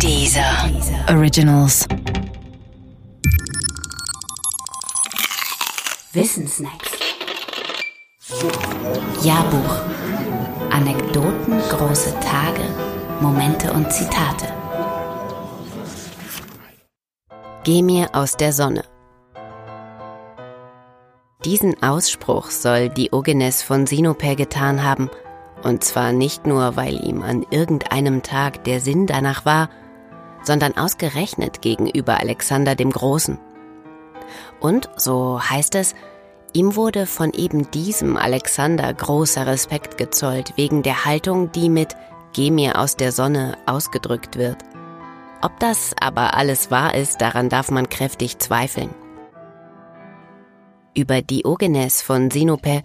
Dieser Originals. Wissensnacks. Jahrbuch. Anekdoten, große Tage, Momente und Zitate. Geh mir aus der Sonne. Diesen Ausspruch soll Diogenes von Sinope getan haben, und zwar nicht nur, weil ihm an irgendeinem Tag der Sinn danach war, sondern ausgerechnet gegenüber Alexander dem Großen. Und, so heißt es, ihm wurde von eben diesem Alexander großer Respekt gezollt wegen der Haltung, die mit Geh mir aus der Sonne ausgedrückt wird. Ob das aber alles wahr ist, daran darf man kräftig zweifeln. Über Diogenes von Sinope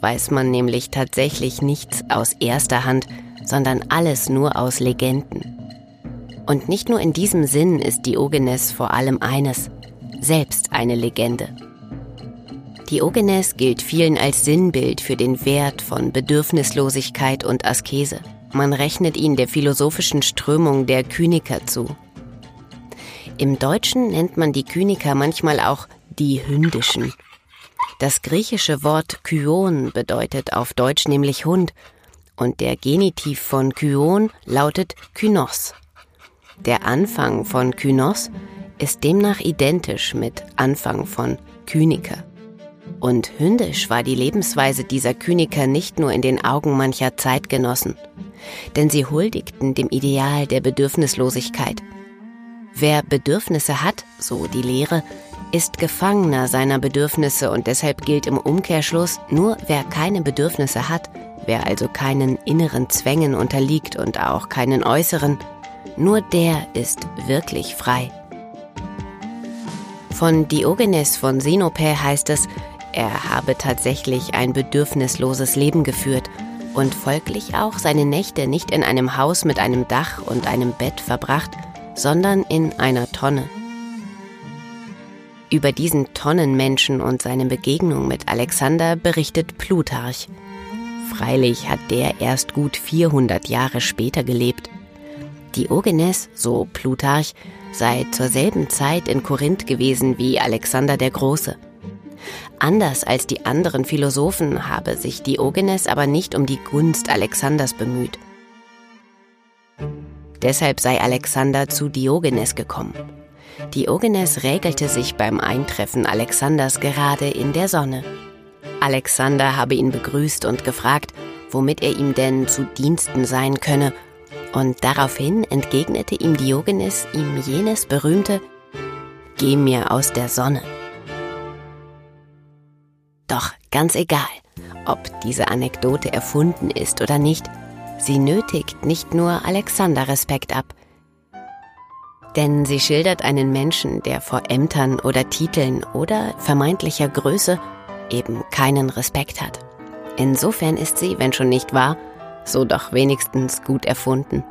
weiß man nämlich tatsächlich nichts aus erster Hand, sondern alles nur aus Legenden. Und nicht nur in diesem Sinn ist Diogenes vor allem eines, selbst eine Legende. Diogenes gilt vielen als Sinnbild für den Wert von Bedürfnislosigkeit und Askese. Man rechnet ihn der philosophischen Strömung der Kyniker zu. Im Deutschen nennt man die Kyniker manchmal auch die Hündischen. Das griechische Wort Kyon bedeutet auf Deutsch nämlich Hund und der Genitiv von Kyon lautet Kynos. Der Anfang von Kynos ist demnach identisch mit Anfang von Kyniker. Und hündisch war die Lebensweise dieser Kyniker nicht nur in den Augen mancher Zeitgenossen, denn sie huldigten dem Ideal der Bedürfnislosigkeit. Wer Bedürfnisse hat, so die Lehre, ist Gefangener seiner Bedürfnisse und deshalb gilt im Umkehrschluss, nur wer keine Bedürfnisse hat, wer also keinen inneren Zwängen unterliegt und auch keinen äußeren, nur der ist wirklich frei. Von Diogenes von Sinope heißt es, er habe tatsächlich ein bedürfnisloses Leben geführt und folglich auch seine Nächte nicht in einem Haus mit einem Dach und einem Bett verbracht, sondern in einer Tonne. Über diesen Tonnenmenschen und seine Begegnung mit Alexander berichtet Plutarch. Freilich hat der erst gut 400 Jahre später gelebt. Diogenes, so Plutarch, sei zur selben Zeit in Korinth gewesen wie Alexander der Große. Anders als die anderen Philosophen habe sich Diogenes aber nicht um die Gunst Alexanders bemüht. Deshalb sei Alexander zu Diogenes gekommen. Diogenes regelte sich beim Eintreffen Alexanders gerade in der Sonne. Alexander habe ihn begrüßt und gefragt, womit er ihm denn zu Diensten sein könne, und daraufhin entgegnete ihm Diogenes ihm jenes berühmte Geh mir aus der Sonne. Doch ganz egal, ob diese Anekdote erfunden ist oder nicht, sie nötigt nicht nur Alexander Respekt ab, denn sie schildert einen Menschen, der vor Ämtern oder Titeln oder vermeintlicher Größe eben keinen Respekt hat. Insofern ist sie, wenn schon nicht wahr, so doch wenigstens gut erfunden.